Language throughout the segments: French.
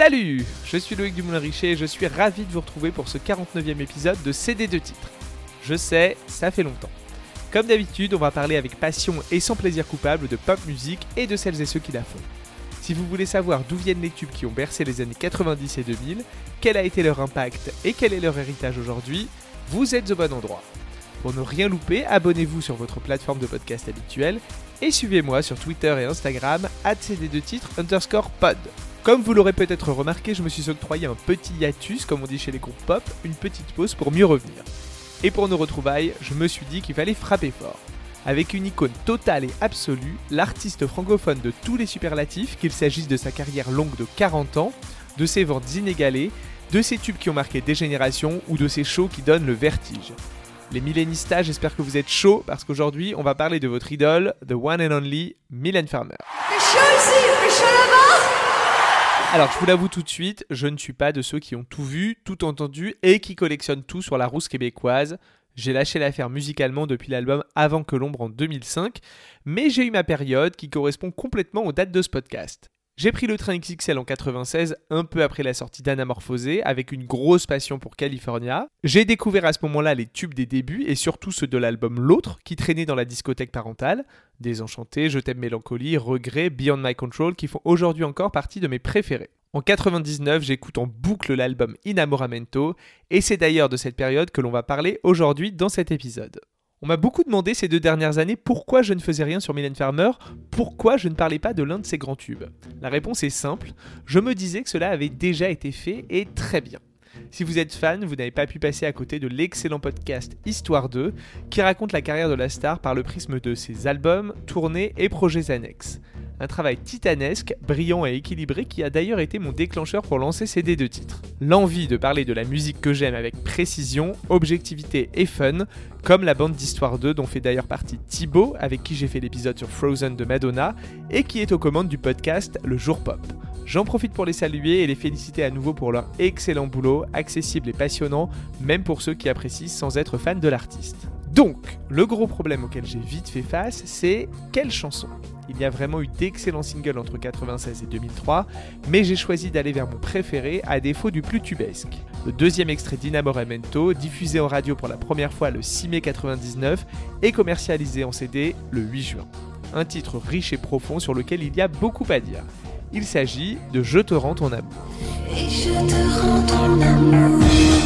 Salut Je suis Loïc Dumoulin-Richer et je suis ravi de vous retrouver pour ce 49e épisode de CD de titres. Je sais, ça fait longtemps. Comme d'habitude, on va parler avec passion et sans plaisir coupable de pop musique et de celles et ceux qui la font. Si vous voulez savoir d'où viennent les tubes qui ont bercé les années 90 et 2000, quel a été leur impact et quel est leur héritage aujourd'hui, vous êtes au bon endroit. Pour ne rien louper, abonnez-vous sur votre plateforme de podcast habituelle et suivez-moi sur Twitter et Instagram cd2 titres underscore pod. Comme vous l'aurez peut-être remarqué, je me suis octroyé un petit hiatus, comme on dit chez les groupes pop, une petite pause pour mieux revenir. Et pour nos retrouvailles, je me suis dit qu'il fallait frapper fort. Avec une icône totale et absolue, l'artiste francophone de tous les superlatifs, qu'il s'agisse de sa carrière longue de 40 ans, de ses ventes inégalées, de ses tubes qui ont marqué des générations ou de ses shows qui donnent le vertige. Les millénistas, j'espère que vous êtes chauds parce qu'aujourd'hui on va parler de votre idole, the one and only Mylène Farmer. Alors, je vous l'avoue tout de suite, je ne suis pas de ceux qui ont tout vu, tout entendu et qui collectionnent tout sur la rousse québécoise. J'ai lâché l'affaire musicalement depuis l'album Avant que l'ombre en 2005, mais j'ai eu ma période qui correspond complètement aux dates de ce podcast. J'ai pris le train XXL en 96, un peu après la sortie d'Anamorphosé, avec une grosse passion pour California. J'ai découvert à ce moment-là les tubes des débuts et surtout ceux de l'album L'autre, qui traînait dans la discothèque parentale. Désenchanté, Je t'aime mélancolie, Regret, Beyond My Control, qui font aujourd'hui encore partie de mes préférés. En 99, j'écoute en boucle l'album Inamoramento, et c'est d'ailleurs de cette période que l'on va parler aujourd'hui dans cet épisode. On m'a beaucoup demandé ces deux dernières années pourquoi je ne faisais rien sur Mylène Farmer, pourquoi je ne parlais pas de l'un de ses grands tubes. La réponse est simple, je me disais que cela avait déjà été fait et très bien. Si vous êtes fan, vous n'avez pas pu passer à côté de l'excellent podcast Histoire 2, qui raconte la carrière de la star par le prisme de ses albums, tournées et projets annexes. Un travail titanesque, brillant et équilibré qui a d'ailleurs été mon déclencheur pour lancer ces deux titres. L'envie de parler de la musique que j'aime avec précision, objectivité et fun, comme la bande d'Histoire 2 dont fait d'ailleurs partie Thibaut, avec qui j'ai fait l'épisode sur Frozen de Madonna, et qui est aux commandes du podcast Le Jour Pop. J'en profite pour les saluer et les féliciter à nouveau pour leur excellent boulot, accessible et passionnant, même pour ceux qui apprécient sans être fans de l'artiste. Donc, le gros problème auquel j'ai vite fait face, c'est quelle chanson? Il y a vraiment eu d'excellents singles entre 96 et 2003, mais j'ai choisi d'aller vers mon préféré à défaut du plus tubesque. Le deuxième extrait d'Inamoramento, diffusé en radio pour la première fois le 6 mai 99 et commercialisé en CD le 8 juin. Un titre riche et profond sur lequel il y a beaucoup à dire. Il s'agit de Je te rends ton amour. Et je te rends ton amour.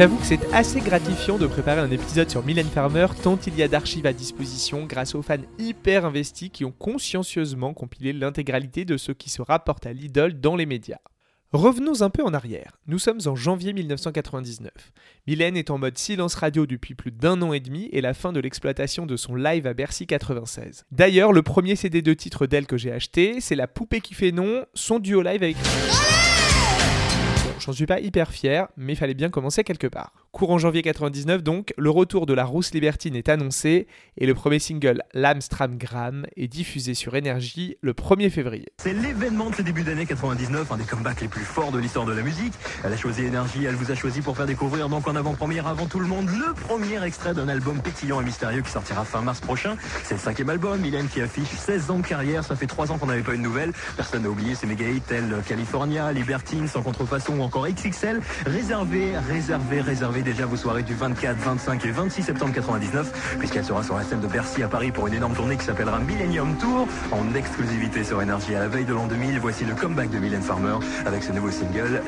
J'avoue que c'est assez gratifiant de préparer un épisode sur Mylène Farmer tant il y a d'archives à disposition grâce aux fans hyper investis qui ont consciencieusement compilé l'intégralité de ce qui se rapporte à l'idole dans les médias. Revenons un peu en arrière. Nous sommes en janvier 1999. Mylène est en mode silence radio depuis plus d'un an et demi et la fin de l'exploitation de son live à Bercy 96. D'ailleurs, le premier CD de titre d'elle que j'ai acheté, c'est La poupée qui fait non, son duo live avec... J'en suis pas hyper fier, mais il fallait bien commencer quelque part. Courant janvier 99 donc, le retour de la rousse libertine est annoncé et le premier single L'Amstramgram est diffusé sur Énergie le 1er février. C'est l'événement de ce début d'année 99, un des comebacks les plus forts de l'histoire de la musique. Elle a choisi Énergie, elle vous a choisi pour faire découvrir donc en avant-première avant tout le monde le premier extrait d'un album pétillant et mystérieux qui sortira fin mars prochain. C'est le cinquième album, Mylène qui affiche 16 ans de carrière, ça fait 3 ans qu'on n'avait pas une nouvelle. Personne n'a oublié ses méga hits tels California, Libertine, sans contrefaçon ou encore XXL. Réservé, réservé, réservé déjà vos soirées du 24, 25 et 26 septembre 99, puisqu'elle sera sur la scène de Bercy à Paris pour une énorme tournée qui s'appellera Millennium Tour, en exclusivité sur Énergie à la veille de l'an 2000. Voici le comeback de Mylène Farmer avec ce nouveau single,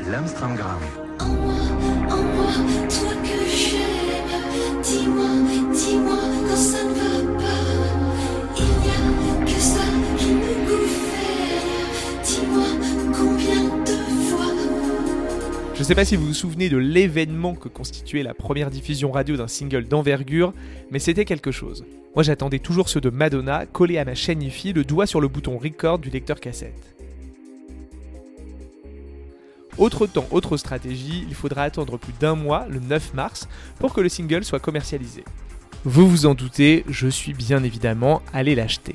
quand ça je ne sais pas si vous vous souvenez de l'événement que constituait la première diffusion radio d'un single d'envergure, mais c'était quelque chose. Moi j'attendais toujours ceux de Madonna, collé à ma chaîne IFI, le doigt sur le bouton record du lecteur cassette. Autre temps, autre stratégie, il faudra attendre plus d'un mois, le 9 mars, pour que le single soit commercialisé. Vous vous en doutez, je suis bien évidemment allé l'acheter.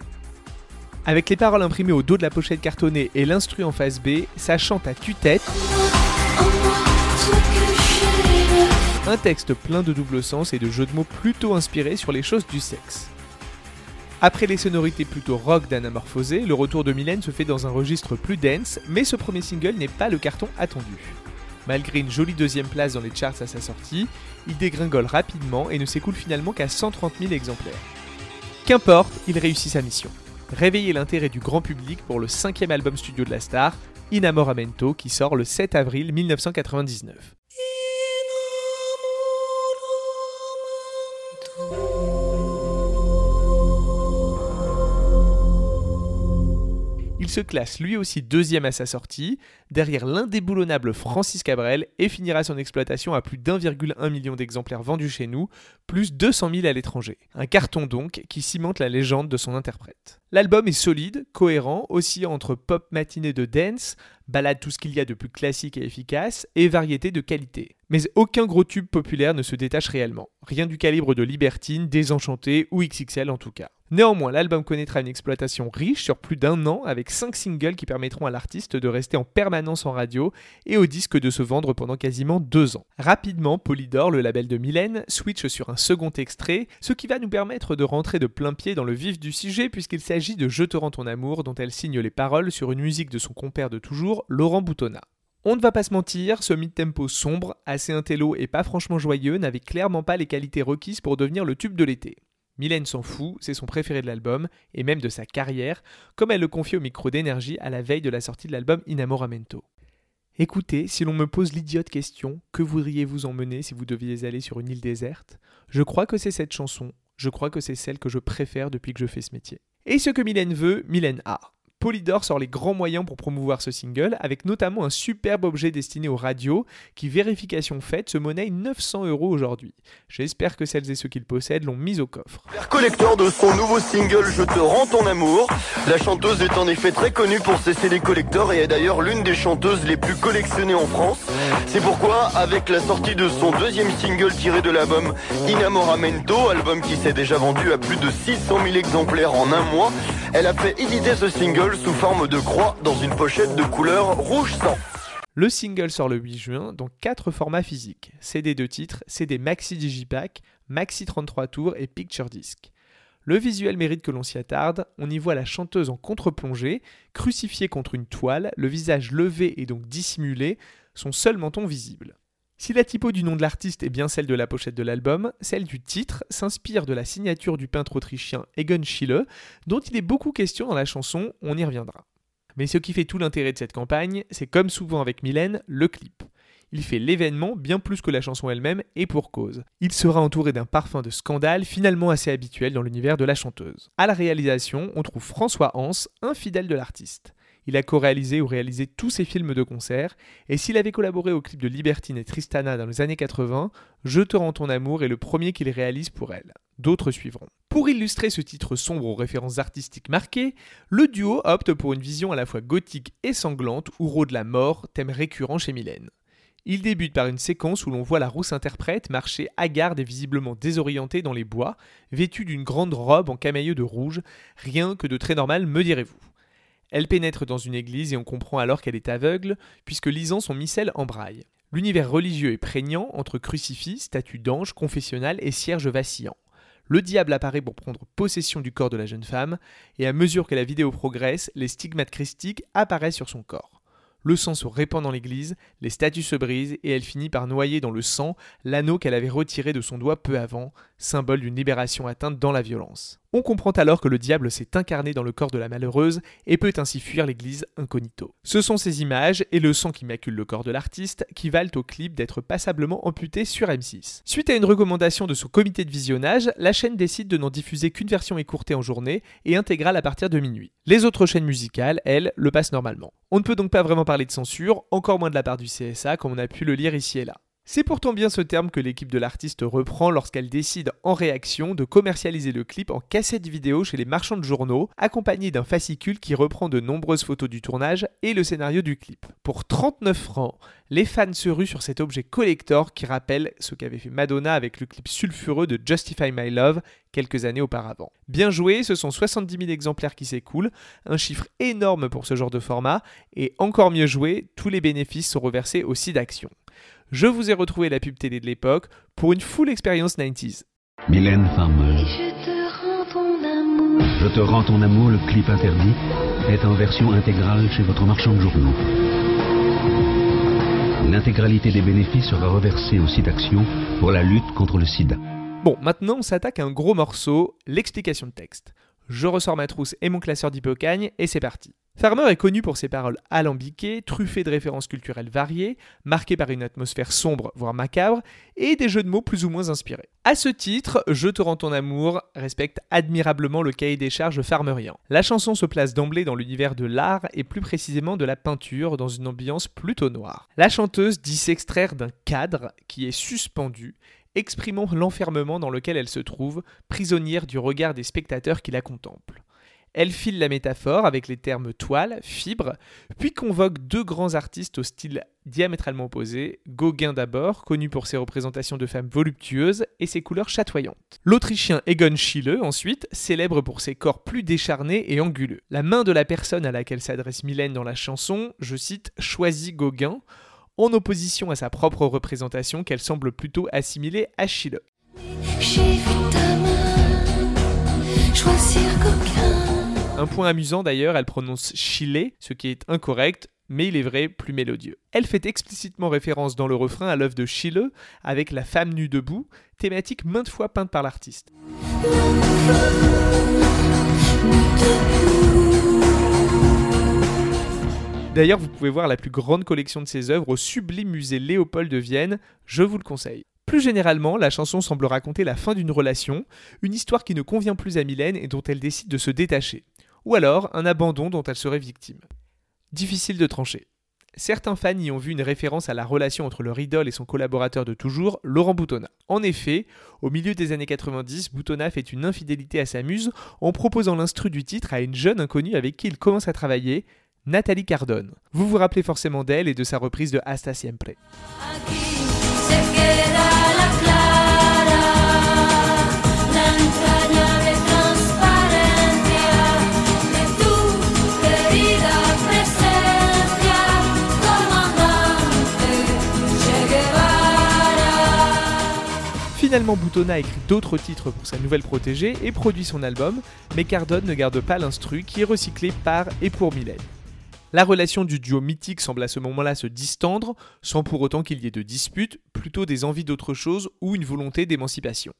Avec les paroles imprimées au dos de la pochette cartonnée et l'instru en face B, ça chante à tue-tête. Un texte plein de double sens et de jeux de mots plutôt inspirés sur les choses du sexe. Après les sonorités plutôt rock d'Anamorphosé, le retour de Mylène se fait dans un registre plus dense, mais ce premier single n'est pas le carton attendu. Malgré une jolie deuxième place dans les charts à sa sortie, il dégringole rapidement et ne s'écoule finalement qu'à 130 000 exemplaires. Qu'importe, il réussit sa mission. Réveiller l'intérêt du grand public pour le cinquième album studio de la star, Inamoramento, qui sort le 7 avril 1999. Il se classe lui aussi deuxième à sa sortie, derrière l'indéboulonnable Francis Cabrel, et finira son exploitation à plus d'1,1 million d'exemplaires vendus chez nous, plus 200 000 à l'étranger. Un carton donc qui cimente la légende de son interprète. L'album est solide, cohérent, aussi entre pop matinée de dance, balade tout ce qu'il y a de plus classique et efficace, et variété de qualité. Mais aucun gros tube populaire ne se détache réellement. Rien du calibre de Libertine, Désenchanté ou XXL en tout cas. Néanmoins, l'album connaîtra une exploitation riche sur plus d'un an avec 5 singles qui permettront à l'artiste de rester en permanence en radio et au disque de se vendre pendant quasiment 2 ans. Rapidement, Polydor, le label de Mylène, switch sur un second extrait, ce qui va nous permettre de rentrer de plein pied dans le vif du sujet puisqu'il s'agit de Je te rends ton amour dont elle signe les paroles sur une musique de son compère de toujours, Laurent Boutonnat. On ne va pas se mentir, ce mid-tempo sombre, assez intello et pas franchement joyeux n'avait clairement pas les qualités requises pour devenir le tube de l'été. Mylène s'en fout, c'est son préféré de l'album, et même de sa carrière, comme elle le confie au micro d'énergie à la veille de la sortie de l'album Inamoramento. Écoutez, si l'on me pose l'idiote question, que voudriez-vous emmener si vous deviez aller sur une île déserte? Je crois que c'est cette chanson, je crois que c'est celle que je préfère depuis que je fais ce métier. Et ce que Mylène veut, Mylène a. Polydor sort les grands moyens pour promouvoir ce single, avec notamment un superbe objet destiné aux radios, qui, vérification faite, se monnaie 900 euros aujourd'hui. J'espère que celles et ceux qui le possèdent l'ont mis au coffre. Collecteur de son nouveau single Je te rends ton amour. La chanteuse est en effet très connue pour ses CD collecteurs et est d'ailleurs l'une des chanteuses les plus collectionnées en France. C'est pourquoi, avec la sortie de son deuxième single tiré de l'album Inamoramento, album qui s'est déjà vendu à plus de 600 000 exemplaires en un mois, elle a fait éditer ce single sous forme de croix dans une pochette de couleur rouge sang. Le single sort le 8 juin dans 4 formats physiques CD de titres, CD Maxi Digipack, Maxi 33 tours et Picture Disc. Le visuel mérite que l'on s'y attarde, on y voit la chanteuse en contre-plongée, crucifiée contre une toile, le visage levé et donc dissimulé, son seul menton visible. Si la typo du nom de l'artiste est bien celle de la pochette de l'album, celle du titre s'inspire de la signature du peintre autrichien Egon Schiele, dont il est beaucoup question dans la chanson, on y reviendra. Mais ce qui fait tout l'intérêt de cette campagne, c'est comme souvent avec Mylène, le clip. Il fait l'événement bien plus que la chanson elle-même et pour cause. Il sera entouré d'un parfum de scandale finalement assez habituel dans l'univers de la chanteuse. À la réalisation, on trouve François Hans, un fidèle de l'artiste. Il a co-réalisé ou réalisé tous ses films de concert, et s'il avait collaboré au clip de Libertine et Tristana dans les années 80, Je te rends ton amour est le premier qu'il réalise pour elle. D'autres suivront. Pour illustrer ce titre sombre aux références artistiques marquées, le duo opte pour une vision à la fois gothique et sanglante où rôde la mort, thème récurrent chez Mylène. Il débute par une séquence où l'on voit la rousse interprète marcher hagarde et visiblement désorientée dans les bois, vêtue d'une grande robe en camailleux de rouge, rien que de très normal me direz-vous. Elle pénètre dans une église et on comprend alors qu'elle est aveugle, puisque lisant son missel en braille. L'univers religieux est prégnant entre crucifix, statues d'ange, confessionnal et cierge vacillant. Le diable apparaît pour prendre possession du corps de la jeune femme, et à mesure que la vidéo progresse, les stigmates christiques apparaissent sur son corps. Le sang se répand dans l'église, les statues se brisent et elle finit par noyer dans le sang l'anneau qu'elle avait retiré de son doigt peu avant, symbole d'une libération atteinte dans la violence. On comprend alors que le diable s'est incarné dans le corps de la malheureuse et peut ainsi fuir l'église incognito. Ce sont ces images et le sang qui macule le corps de l'artiste qui valent au clip d'être passablement amputé sur M6. Suite à une recommandation de son comité de visionnage, la chaîne décide de n'en diffuser qu'une version écourtée en journée et intégrale à partir de minuit. Les autres chaînes musicales, elles, le passent normalement. On ne peut donc pas vraiment parler de censure, encore moins de la part du CSA comme on a pu le lire ici et là. C'est pourtant bien ce terme que l'équipe de l'artiste reprend lorsqu'elle décide en réaction de commercialiser le clip en cassette vidéo chez les marchands de journaux, accompagné d'un fascicule qui reprend de nombreuses photos du tournage et le scénario du clip. Pour 39 francs, les fans se ruent sur cet objet collector qui rappelle ce qu'avait fait Madonna avec le clip sulfureux de Justify My Love quelques années auparavant. Bien joué, ce sont 70 000 exemplaires qui s'écoulent, un chiffre énorme pour ce genre de format, et encore mieux joué, tous les bénéfices sont reversés au site d'action je vous ai retrouvé la pub télé de l'époque pour une full expérience 90s. Mylène Farmer. Je te rends ton amour. Je te rends ton amour, le clip interdit, est en version intégrale chez votre marchand de journaux. L'intégralité des bénéfices sera reversée au site Action pour la lutte contre le sida. Bon, maintenant on s'attaque à un gros morceau, l'explication de texte. Je ressors ma trousse et mon classeur d'hypocagne et c'est parti. Farmer est connu pour ses paroles alambiquées, truffées de références culturelles variées, marquées par une atmosphère sombre, voire macabre, et des jeux de mots plus ou moins inspirés. À ce titre, Je te rends ton amour respecte admirablement le cahier des charges farmerien. La chanson se place d'emblée dans l'univers de l'art et plus précisément de la peinture dans une ambiance plutôt noire. La chanteuse dit s'extraire d'un cadre qui est suspendu exprimant l'enfermement dans lequel elle se trouve, prisonnière du regard des spectateurs qui la contemplent. Elle file la métaphore avec les termes toile, fibre, puis convoque deux grands artistes au style diamétralement opposé, Gauguin d'abord, connu pour ses représentations de femmes voluptueuses et ses couleurs chatoyantes. L'Autrichien Egon Schiele, ensuite, célèbre pour ses corps plus décharnés et anguleux. La main de la personne à laquelle s'adresse Mylène dans la chanson, je cite, choisit Gauguin, en opposition à sa propre représentation qu'elle semble plutôt assimiler à Gauguin. Un point amusant d'ailleurs, elle prononce Chile, ce qui est incorrect, mais il est vrai plus mélodieux. Elle fait explicitement référence dans le refrain à l'œuvre de Chile avec la femme nue debout, thématique maintes fois peinte par l'artiste. D'ailleurs, vous pouvez voir la plus grande collection de ses œuvres au sublime musée Léopold de Vienne, je vous le conseille. Plus généralement, la chanson semble raconter la fin d'une relation, une histoire qui ne convient plus à Mylène et dont elle décide de se détacher ou alors un abandon dont elle serait victime. Difficile de trancher. Certains fans y ont vu une référence à la relation entre leur idole et son collaborateur de toujours, Laurent Boutonnat. En effet, au milieu des années 90, Boutonnat fait une infidélité à sa muse en proposant l'instru du titre à une jeune inconnue avec qui il commence à travailler, Nathalie Cardone. Vous vous rappelez forcément d'elle et de sa reprise de Hasta Siempre. Finalement, Boutonna écrit d'autres titres pour sa nouvelle protégée et produit son album, mais Cardone ne garde pas l'instru qui est recyclé par et pour Mylène. La relation du duo mythique semble à ce moment-là se distendre, sans pour autant qu'il y ait de disputes, plutôt des envies d'autre chose ou une volonté d'émancipation.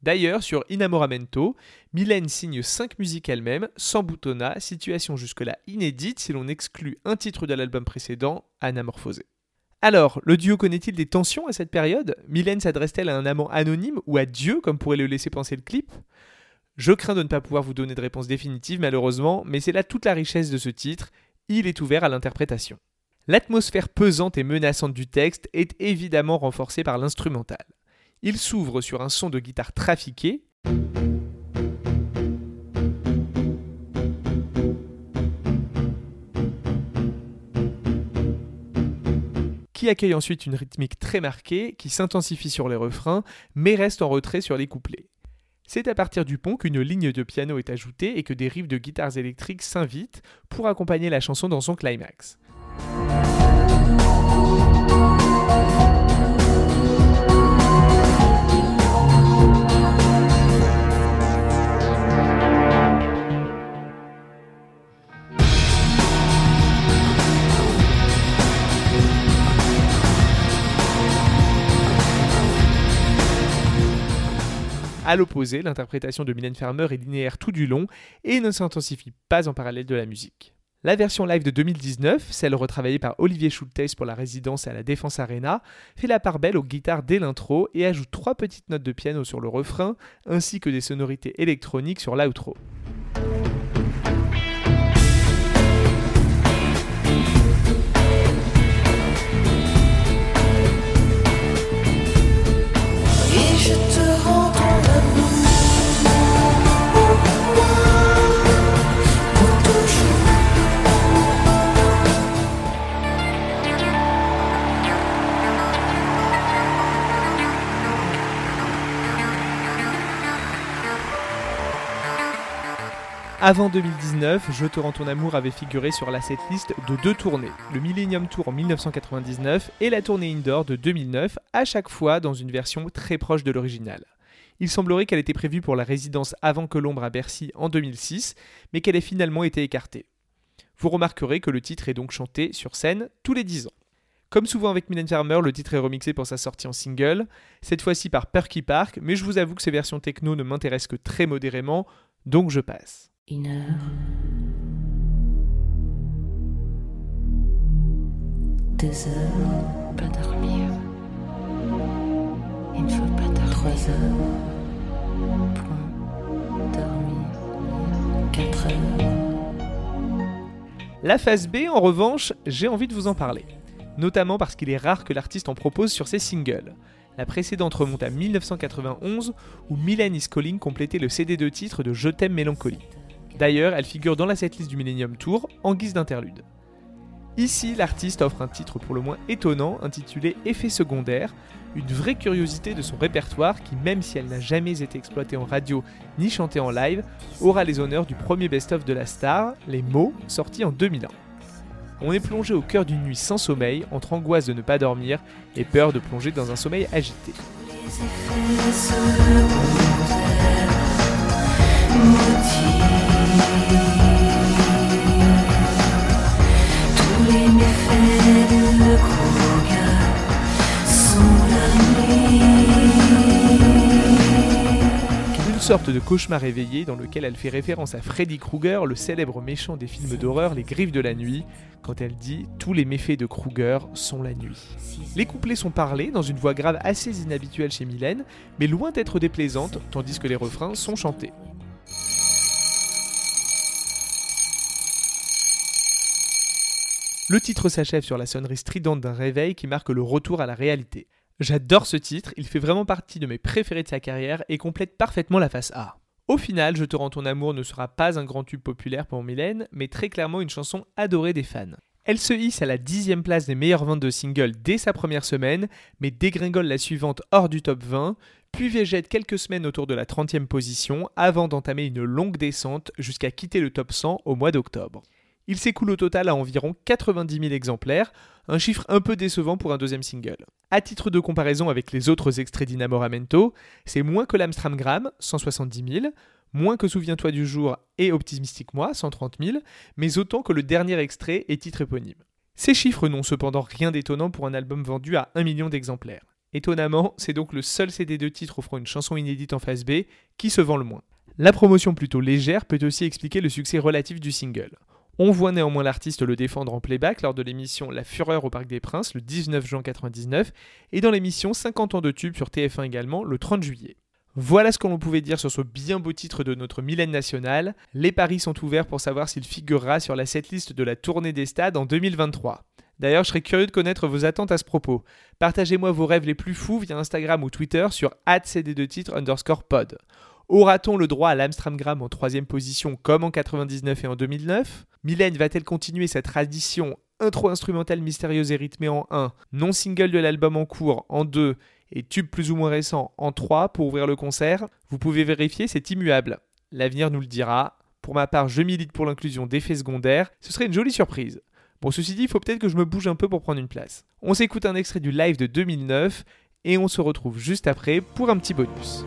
D'ailleurs, sur Inamoramento, Mylène signe 5 musiques elle-même, sans Boutonna, situation jusque-là inédite si l'on exclut un titre de l'album précédent, Anamorphosé. Alors, le duo connaît-il des tensions à cette période? Mylène s'adresse-t-elle à un amant anonyme ou à Dieu, comme pourrait le laisser penser le clip? Je crains de ne pas pouvoir vous donner de réponse définitive, malheureusement, mais c'est là toute la richesse de ce titre. Il est ouvert à l'interprétation. L'atmosphère pesante et menaçante du texte est évidemment renforcée par l'instrumental. Il s'ouvre sur un son de guitare trafiqué, qui accueille ensuite une rythmique très marquée, qui s'intensifie sur les refrains, mais reste en retrait sur les couplets. C'est à partir du pont qu'une ligne de piano est ajoutée et que des riffs de guitares électriques s'invitent pour accompagner la chanson dans son climax. À l'opposé, l'interprétation de Mylène Farmer est linéaire tout du long et ne s'intensifie pas en parallèle de la musique. La version live de 2019, celle retravaillée par Olivier Schultes pour la résidence à la Défense Arena, fait la part belle aux guitares dès l'intro et ajoute trois petites notes de piano sur le refrain, ainsi que des sonorités électroniques sur l'outro. Avant 2019, Je te rends ton amour avait figuré sur la setlist de deux tournées, le Millennium Tour en 1999 et la tournée Indoor de 2009, à chaque fois dans une version très proche de l'original. Il semblerait qu'elle était prévue pour la résidence avant que l'ombre à Bercy en 2006, mais qu'elle ait finalement été écartée. Vous remarquerez que le titre est donc chanté sur scène tous les 10 ans. Comme souvent avec Mylène Farmer, le titre est remixé pour sa sortie en single, cette fois-ci par Perky Park, mais je vous avoue que ces versions techno ne m'intéressent que très modérément, donc je passe. Une heure. Deux heures. Pas dormir. Il ne faut pas dormir. Trois heures. Point. Dormir. Quatre heures. La phase B, en revanche, j'ai envie de vous en parler. Notamment parce qu'il est rare que l'artiste en propose sur ses singles. La précédente remonte à 1991 où Mylène Is Calling complétait le CD de titre de Je t'aime mélancolie. D'ailleurs, elle figure dans la setlist du Millennium Tour en guise d'interlude. Ici, l'artiste offre un titre pour le moins étonnant intitulé Effet secondaire, une vraie curiosité de son répertoire qui, même si elle n'a jamais été exploitée en radio ni chantée en live, aura les honneurs du premier best-of de la star, Les mots, sorti en 2001. On est plongé au cœur d'une nuit sans sommeil, entre angoisse de ne pas dormir et peur de plonger dans un sommeil agité. Sorte de cauchemar éveillé dans lequel elle fait référence à Freddy Krueger, le célèbre méchant des films d'horreur Les Griffes de la Nuit, quand elle dit Tous les méfaits de Krueger sont la nuit. Les couplets sont parlés dans une voix grave assez inhabituelle chez Mylène, mais loin d'être déplaisantes, tandis que les refrains sont chantés. Le titre s'achève sur la sonnerie stridente d'un réveil qui marque le retour à la réalité. J'adore ce titre, il fait vraiment partie de mes préférés de sa carrière et complète parfaitement la face A. Au final, Je te rends ton amour ne sera pas un grand tube populaire pour Mylène, mais très clairement une chanson adorée des fans. Elle se hisse à la dixième place des meilleures ventes de singles dès sa première semaine, mais dégringole la suivante hors du top 20, puis végète quelques semaines autour de la 30e position avant d'entamer une longue descente jusqu'à quitter le top 100 au mois d'octobre. Il s'écoule au total à environ 90 000 exemplaires, un chiffre un peu décevant pour un deuxième single. À titre de comparaison avec les autres extraits d'Inamoramento, c'est moins que l'Amstramgram, 170 000, moins que Souviens-toi du jour et Optimistique Moi, 130 000, mais autant que le dernier extrait et titre éponyme. Ces chiffres n'ont cependant rien d'étonnant pour un album vendu à 1 million d'exemplaires. Étonnamment, c'est donc le seul CD de titre offrant une chanson inédite en phase B qui se vend le moins. La promotion plutôt légère peut aussi expliquer le succès relatif du single. On voit néanmoins l'artiste le défendre en playback lors de l'émission La Fureur au Parc des Princes le 19 juin 99 et dans l'émission 50 ans de tube sur TF1 également le 30 juillet. Voilà ce que l'on pouvait dire sur ce bien beau titre de notre Mylène nationale. Les paris sont ouverts pour savoir s'il figurera sur la setlist de la tournée des stades en 2023. D'ailleurs, je serais curieux de connaître vos attentes à ce propos. Partagez-moi vos rêves les plus fous via Instagram ou Twitter sur cd2titre underscore pod. Aura-t-on le droit à l'Amstramgram en troisième position comme en 99 et en 2009 Mylène va-t-elle continuer sa tradition intro instrumentale mystérieuse et rythmée en 1, non single de l'album en cours en 2 et tube plus ou moins récent en 3 pour ouvrir le concert? Vous pouvez vérifier, c'est immuable. L'avenir nous le dira. Pour ma part, je milite pour l'inclusion d'effets secondaires, ce serait une jolie surprise. Bon, ceci dit, il faut peut-être que je me bouge un peu pour prendre une place. On s'écoute un extrait du live de 2009 et on se retrouve juste après pour un petit bonus.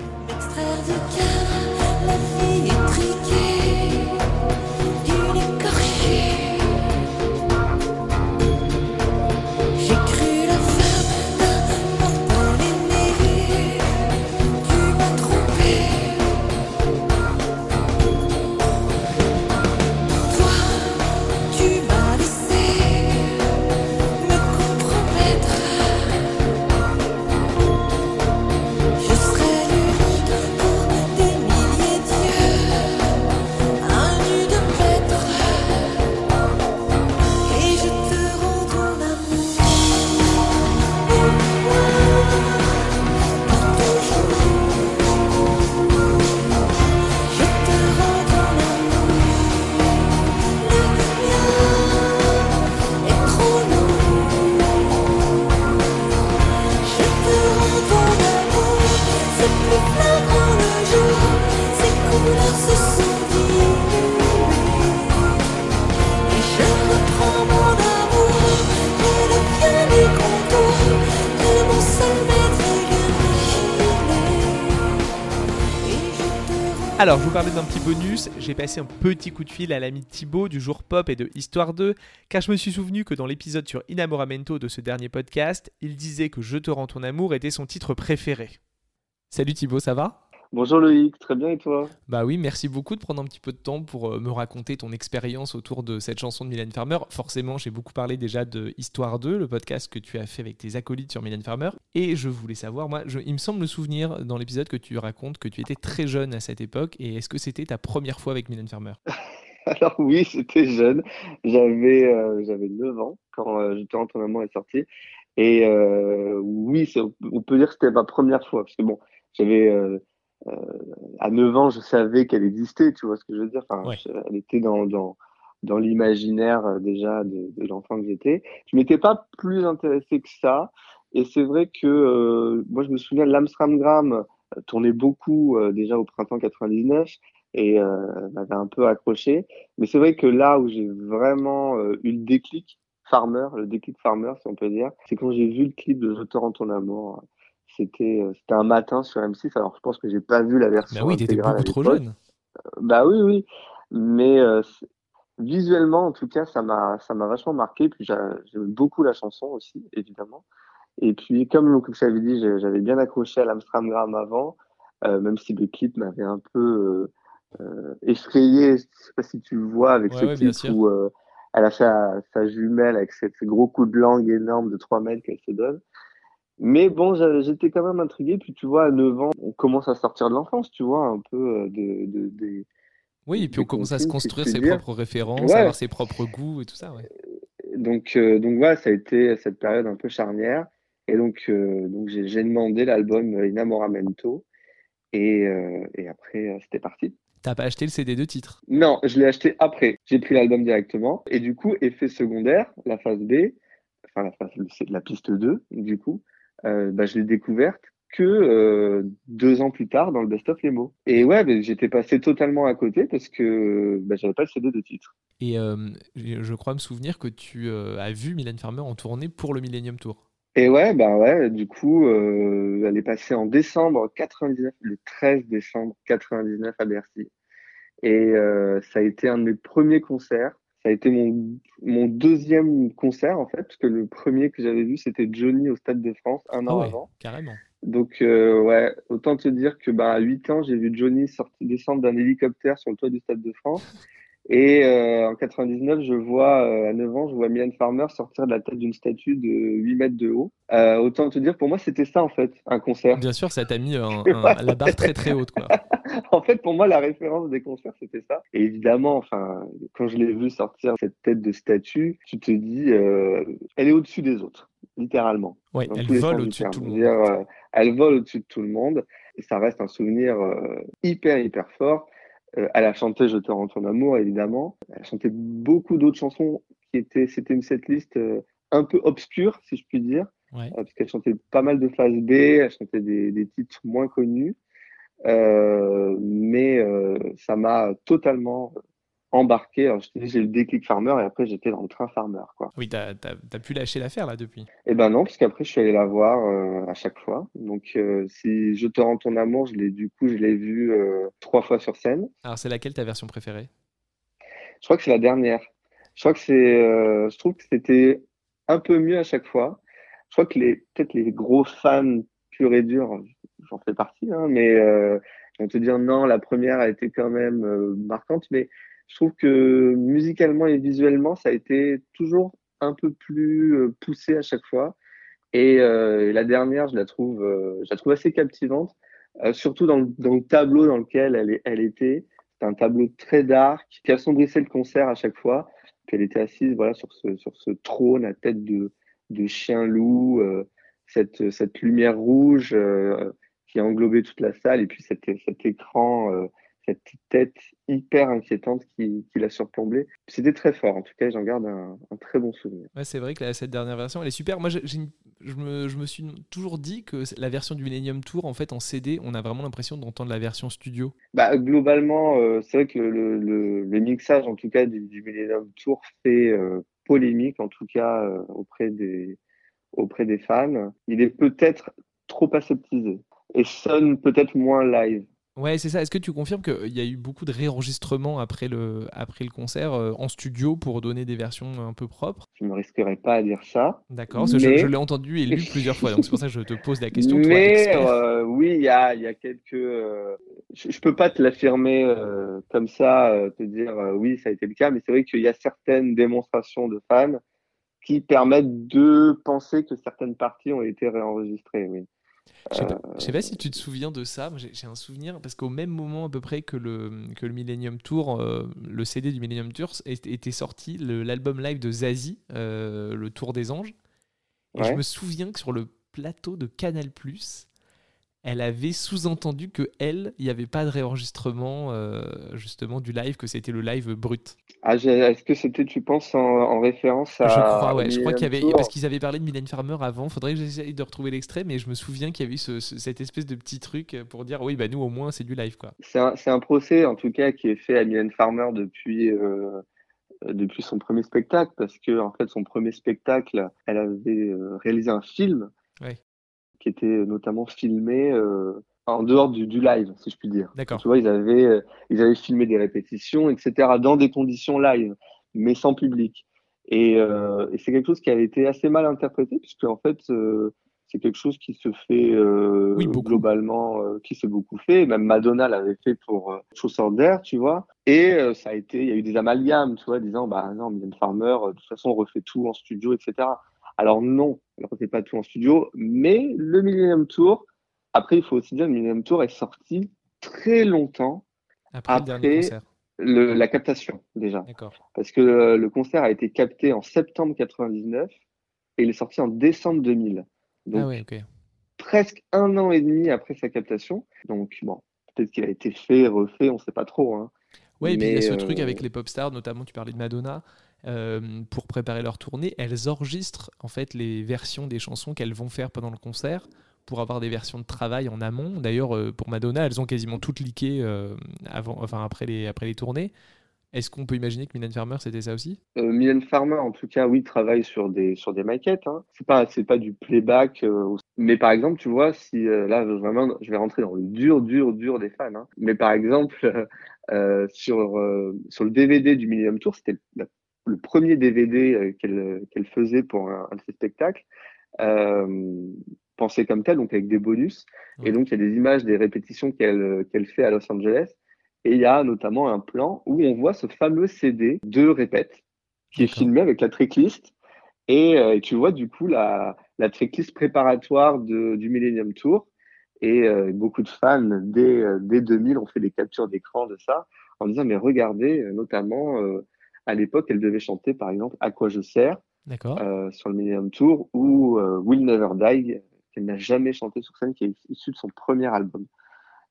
Alors, je vous parlais d'un petit bonus. J'ai passé un petit coup de fil à l'ami Thibaut du jour pop et de Histoire 2, car je me suis souvenu que dans l'épisode sur Inamoramento de ce dernier podcast, il disait que Je te rends ton amour était son titre préféré. Salut Thibaut, ça va? Bonjour Loïc, très bien et toi? Bah oui, merci beaucoup de prendre un petit peu de temps pour euh, me raconter ton expérience autour de cette chanson de Mylène Farmer. Forcément, j'ai beaucoup parlé déjà de Histoire 2, le podcast que tu as fait avec tes acolytes sur Mylène Farmer. Et je voulais savoir, moi, je- il me semble me souvenir dans l'épisode que tu racontes que tu étais très jeune à cette époque. Et est-ce que c'était ta première fois avec Mylène Farmer? Alors oui, j'étais jeune, j'avais euh, j'avais 9 ans quand euh, J'étais en ton amour est sorti. Et euh, oui, on peut dire que c'était ma première fois, parce que bon, j'avais euh, euh, à 9 ans, je savais qu'elle existait, tu vois ce que je veux dire? Enfin, Ouais. je- elle était dans, dans, dans l'imaginaire euh, déjà de, de l'enfant que j'étais. Je m'étais pas plus intéressé que ça. Et c'est vrai que euh, moi, je me souviens l'Amstramgram euh, tournait beaucoup euh, déjà au printemps 99 et euh, m'avait un peu accroché. Mais c'est vrai que là où j'ai vraiment euh, eu le déclic Farmer, le déclic Farmer, si on peut dire, c'est quand j'ai vu le clip de Je te rends ton amour. C'était euh, c'était un matin sur M6. Alors je pense que j'ai pas vu la version Bah oui, t'étais beaucoup trop jeune. Bah oui, oui. Mais euh, visuellement, en tout cas, ça m'a ça m'a vachement marqué. Puis j'a- j'aime beaucoup la chanson aussi, évidemment. Et puis, comme, je t'avais dit, j'avais bien accroché à l'Amstramgram avant, euh, même si le clip m'avait un peu euh, effrayé. Je sais pas si tu le vois avec Ouais, ce ouais, clip où elle a sa, sa jumelle avec ces gros coups de langue énormes de 3 mètres qu'elle se donne. Mais bon, j'étais quand même intrigué. Puis tu vois, à 9 ans, on commence à sortir de l'enfance, tu vois, un peu euh, de, Oui, et puis on commence à se construire ses propres références, Ouais. avoir ses propres goûts et tout ça, ouais. Donc, euh, donc voilà, ça a été cette période un peu charnière. Et donc, euh, donc j'ai demandé l'album euh, Inamoramento. Et, euh, et après, euh, c'était parti. T'as pas acheté le CD de titre? Non, je l'ai acheté après. J'ai pris l'album directement. Et du coup, effet secondaire, la phase B, enfin la, phase, la piste 2, du coup, euh, bah, je l'ai découverte que euh, deux ans plus tard dans le Best of Les Mots. Et ouais, bah, j'étais passé totalement à côté parce que bah, j'avais pas le CD de titre. Et euh, je crois me souvenir que tu euh, as vu Mylène Farmer en tournée pour le Millennium Tour. Et ouais, bah ouais, du coup, elle est passée en décembre 99, le 13 décembre 99 à Bercy. Et ça a été un de mes premiers concerts. Ça a été mon, mon deuxième concert, en fait, parce que le premier que j'avais vu, c'était Johnny au Stade de France, un Ah an ouais, avant. carrément. Donc, euh, ouais, autant te dire que bah, à 8 ans, j'ai vu Johnny sortir, descendre d'un hélicoptère sur le toit du Stade de France. Et euh, en 99, je vois, euh, à 9 ans, je vois Mylène Farmer sortir de la tête d'une statue de 8 mètres de haut. Euh, autant te dire, pour moi, c'était ça, en fait, un concert. Bien sûr, ça t'a mis un- un- la barre très très haute, quoi. En fait, pour moi, la référence des concerts, c'était ça. Et évidemment, enfin, quand je l'ai vu sortir cette tête de statue, tu te dis, euh, elle est au-dessus des autres, littéralement. Dans elle vole au-dessus de tout le monde. euh, elle vole au-dessus de tout le monde. Et ça reste un souvenir euh, hyper, hyper fort. Euh, elle a chanté Je te rends ton amour, évidemment. Elle a chanté beaucoup d'autres chansons qui étaient, c'était une setlist euh, un peu obscure, si je puis dire, Ouais. euh, parce qu'elle chantait pas mal de phases B, elle chantait des, des titres moins connus. Euh, mais euh, ça m'a totalement embarqué. Alors, dis, j'ai eu le déclic Farmer et après, j'étais dans le train Farmer, quoi. Oui, t'as t'as- t'as pu lâcher l'affaire là depuis. Eh ben non, parce qu'après, je suis allé la voir euh, à chaque fois. Donc, euh, si Je te rends ton amour, je l'ai, du coup, je l'ai vu euh, trois fois sur scène. Alors, c'est laquelle ta version préférée? Je crois que c'est la dernière. Je crois que c'est, je trouve que c'était un peu mieux à chaque fois. Je crois que les, peut-être les gros fans purs et durs, j'en fais partie, hein, mais vont te dire non, la première a été quand même marquante, mais je trouve que musicalement et visuellement, ça a été toujours un peu plus euh, poussé à chaque fois. Et, euh, et la dernière, je la trouve, euh, assez captivante, surtout dans le, tableau dans lequel elle, était. C'est un tableau très dark qui assombrissait le concert à chaque fois. Puis elle était assise voilà, sur, ce, trône à tête de, chien loup, cette, lumière rouge qui englobait toute la salle, et puis cet, écran cette tête hyper inquiétante qui, qui l'a surplombé. C'était très fort. En tout cas, j'en garde un, un très bon souvenir. Ouais, c'est vrai que la- cette dernière version, elle est super. Moi, une- je, me, je me suis toujours dit que la version du Millennium Tour, en fait, en CD, on a vraiment l'impression d'entendre la version studio. Bah, globalement, euh, c'est vrai que le, le, le, le mixage, en tout cas, du, du Millennium Tour fait euh, polémique, en tout cas, euh, auprès des, auprès des fans. Il est peut-être trop aseptisé et sonne peut-être moins live. Ouais, c'est ça. Est-ce que tu confirmes qu'il y a eu beaucoup de réenregistrements après le, après le concert euh, en studio pour donner des versions un peu propres? Je ne me risquerai pas à dire ça. D'accord, je- l'ai entendu et lu plusieurs fois, donc c'est pour ça que je te pose la question. Mais euh, oui, il y a, il y a quelques. euh, je, je peux pas te l'affirmer euh, comme ça, euh, te dire euh, oui, ça a été le cas, mais c'est vrai qu'il y a certaines démonstrations de fans qui permettent de penser que certaines parties ont été réenregistrées. Oui. Je sais pas, je sais pas si tu te souviens de ça. J'ai un souvenir parce qu'au même moment à peu près que le, que le Millennium Tour, euh, le CD du Millennium Tour était sorti, l'album live de Zazie, euh, le Tour des Anges. Et je me souviens que sur le plateau de Canal+, elle avait sous-entendu que elle, il n'y avait pas de réenregistrement euh, justement du live, que c'était le live brut. Ah, est-ce que c'était, tu penses, en, en référence à. je crois, ouais. Je crois qu'il y avait parce qu'ils avaient parlé de Mylène Farmer avant. Faudrait que j'essaye de retrouver l'extrait, mais je me souviens qu'il y avait eu ce- ce- cette espèce de petit truc pour dire oui, bah nous au moins c'est du live quoi. C'est un, procès, en tout cas, qui est fait à Mylène Farmer depuis, euh, depuis son premier spectacle, parce que, en fait, son premier spectacle, elle avait euh, réalisé un film Ouais. Qui était notamment filmé euh, en dehors du, du live, si je puis dire. D'accord. Tu vois, ils avaient, euh, ils avaient filmé des répétitions, etc., dans des conditions live, mais sans public. Et, euh, et c'est quelque chose qui avait été assez mal interprété, puisque, en fait, euh, c'est quelque chose qui se fait euh, Oui, globalement, euh, qui s'est beaucoup fait. Même Madonna l'avait fait pour euh, Chausseur d'air, tu vois. Et euh, ça a été, il y a eu des amalgames, tu vois, disant, bah non, Mylène Farmer, euh, de toute façon, on refait tout en studio, etc. Alors non, elle ne refait pas tout en studio, mais le Millennium Tour, après, il faut aussi dire, le Millennium Tour est sorti très longtemps Après, le dernier après concert. le- la captation, déjà. D'accord. Parce que euh, le concert a été capté en septembre 99 et il est sorti en décembre 2000. Donc, Ah ouais, ok. presque un an et demi après sa captation. Donc, bon, peut-être qu'il a été fait, refait, on ne sait pas trop. Hein. Ouais, et puis il y a ce euh, truc avec les pop stars, notamment tu parlais de Madonna, euh, pour préparer leur tournée, elles enregistrent en fait les versions des chansons qu'elles vont faire pendant le concert pour avoir des versions de travail en amont. D'ailleurs, euh, pour Madonna, elles ont quasiment toutes leaké euh, avant, enfin après les, après les tournées. Est-ce qu'on peut imaginer que Mylène Farmer c'était ça aussi? Euh, Farmer, en tout cas, oui, travaille sur des, sur des maquettes. Hein. C'est pas, c'est pas du playback. euh, mais par exemple, tu vois, si là, vraiment, je vais rentrer dans le dur, dur, dur des fans. Hein. Mais par exemple, sur, sur le DVD du Millennium Tour, c'était la- le premier DVD euh, qu'elle qu'elle faisait pour un, un de ses spectacles, euh, pensé comme tel, donc avec des bonus. Et donc, il y a des images des répétitions qu'elle qu'elle fait à Los Angeles. Et il y a notamment un plan où on voit ce fameux CD de répète qui est filmé avec la tracklist. Et, euh, et tu vois du coup la, la tracklist préparatoire de, du Millennium Tour. Et euh, beaucoup de fans, dès, euh, dès 2000, ont fait des captures d'écran de ça en disant, mais regardez, euh, notamment, euh, à l'époque, elle devait chanter, par exemple, À quoi je sers euh, sur le Millennium Tour ou euh, Will Never Die, qu'elle n'a jamais chanté sur scène, qui est issu de son premier album.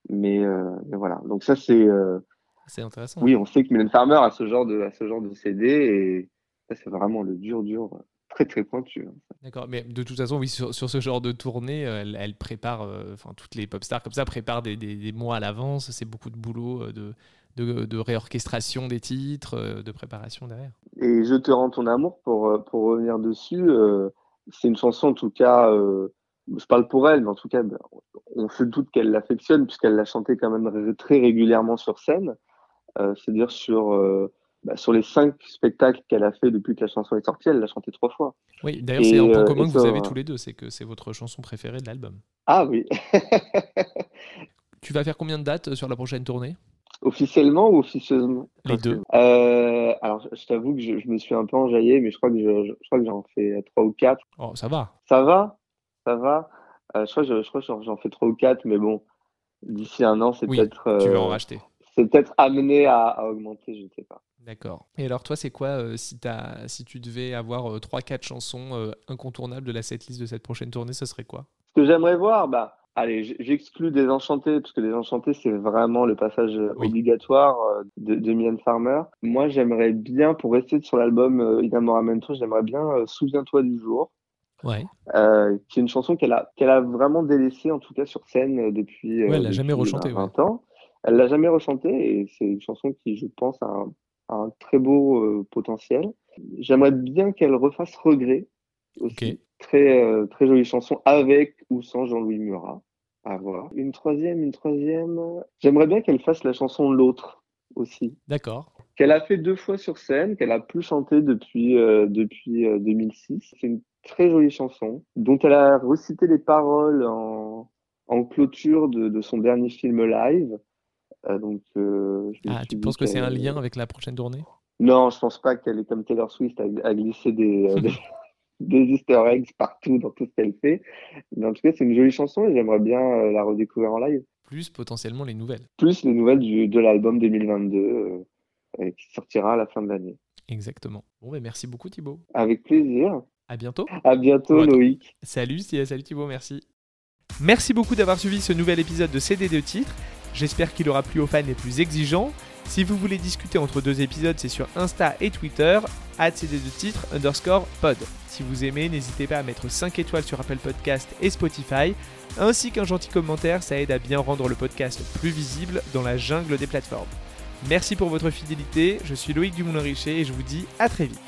Mais, euh, mais voilà, donc ça c'est... euh, C'est intéressant. oui, on sait que Mylène Farmer a ce genre de, a ce genre de CD et ça c'est vraiment le dur, dur, très très pointu. hein. D'accord, mais de toute façon, oui, sur, sur ce genre de tournée, euh, elle, elle prépare, euh, enfin toutes les pop stars comme ça préparent des, des- des mois à l'avance. C'est beaucoup de boulot, euh, de, de, de réorchestration des titres, de préparation derrière. Et Je te rends ton amour, pour, pour revenir dessus, euh, c'est une chanson en tout cas, euh, je parle pour elle, mais en tout cas, on se doute qu'elle l'affectionne puisqu'elle l'a chanté quand même très régulièrement sur scène, c'est-à-dire sur, bah, sur les cinq spectacles qu'elle a fait depuis que la chanson est sortie, elle l'a chanté trois fois. Oui, d'ailleurs, c'est un point euh, commun que vous avez tous les deux, c'est que c'est votre chanson préférée de l'album. Ah oui, Tu vas faire combien de dates euh, sur la prochaine tournée? Officiellement ou officieusement? Les deux. Euh, alors, je, je t'avoue que je, je me suis un peu enjaillé, mais je crois que je, je crois que j'en fais trois ou quatre. Oh, ça va. Ça va, ça va? Euh, je crois que j'en- fais trois ou quatre, mais bon, d'ici un an, c'est Oui, peut-être, Tu euh, vas en racheter. C'est peut-être amené à, à augmenter, je ne sais pas. D'accord. Et alors, toi, c'est quoi euh, si, tu devais avoir euh, 3-4 chansons euh, incontournables de la setlist de cette prochaine tournée, ce serait quoi? Ce que j'aimerais voir, bah, Allez, j'exclus Désenchanté, parce que Désenchanté, c'est vraiment le passage euh, Oui. obligatoire de, de Mylène Farmer. Moi, j'aimerais bien, pour rester sur l'album Inamoramento, j'aimerais bien Souviens-toi du jour, Ouais. euh, qui est une chanson qu'elle a, qu'elle a vraiment délaissée, en tout cas sur scène, depuis, Ouais, elle l'a jamais ouais. 20 ans. Elle l'a jamais rechantée, et c'est une chanson qui, je pense, a un, a un très beau euh, potentiel. J'aimerais bien qu'elle refasse Regret, aussi. Ok. Très, euh, très jolie chanson, avec ou sans Jean-Louis Murat. À voir. Une troisième, une troisième. J'aimerais bien qu'elle fasse la chanson L'autre aussi. D'accord. Qu'elle a fait deux fois sur scène, qu'elle a plus chanté depuis, euh, depuis euh, 2006. C'est une très jolie chanson, dont elle a recité les paroles en, en clôture de, de son dernier film live. Euh, donc, euh, Ah, tu penses que c'est un lien avec la prochaine tournée? Non, je pense pas qu'elle est comme Taylor Swift à, glisser des, euh, des, des easter eggs partout dans tout ce qu'elle fait. Mais en tout cas, c'est une jolie chanson et j'aimerais bien la redécouvrir en live. Plus potentiellement les nouvelles. Plus les nouvelles du, de l'album 2022 euh, euh, qui sortira à la fin de l'année. Exactement. Bon, ben merci beaucoup Thibaut. Avec plaisir. À bientôt. À bientôt, Ouais. Loïc. Salut, salut Thibaut, merci. Merci beaucoup d'avoir suivi ce nouvel épisode de CD de titres. J'espère qu'il aura plu aux fans les plus exigeants. Si vous voulez discuter entre deux épisodes, c'est sur Insta et Twitter, CD de titres underscore pod. Si vous aimez, n'hésitez pas à mettre 5 étoiles sur Apple Podcast et Spotify, ainsi qu'un gentil commentaire, ça aide à bien rendre le podcast plus visible dans la jungle des plateformes. Merci pour votre fidélité, je suis Loïc Dumoulin-Richer et je vous dis à très vite.